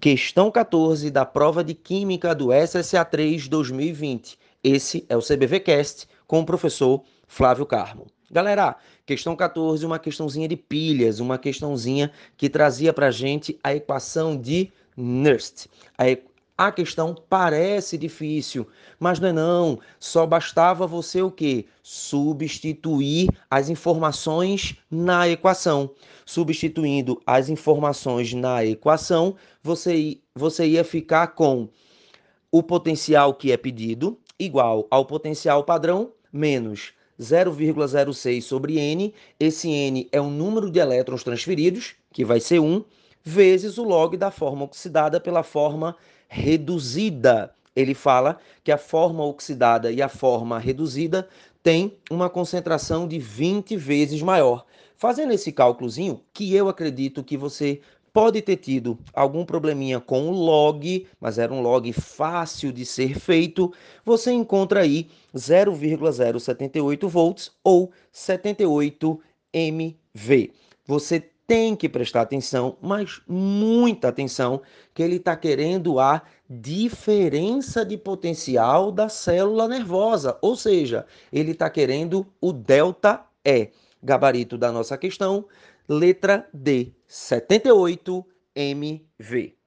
Questão 14 da prova de Química do SSA3 2020. Esse é o CBVcast com o professor Flávio Carmo. Galera, questão 14, uma questãozinha de pilhas, uma questãozinha que trazia para gente a equação de Nernst. A, a questão parece difícil, mas não é não. Só bastava você o quê? Substituir as informações na equação. Substituindo as informações na equação, você, você ia ficar com o potencial que é pedido igual ao potencial padrão menos 0,06 sobre n. Esse n é o número de elétrons transferidos, que vai ser 1, vezes o log da forma oxidada pela forma reduzida. Ele fala que a forma oxidada e a forma reduzida têm uma concentração de 20 vezes maior. Fazendo esse cálculozinho, que eu acredito que você pode ter tido algum probleminha com o log, mas era um log fácil de ser feito, você encontra aí 0,078 volts ou 78 MV. Você tem que prestar atenção, mas muita atenção, que ele está querendo a diferença de potencial da célula nervosa, ou seja, ele está querendo o delta E. Gabarito da nossa questão, letra D, 78 MV.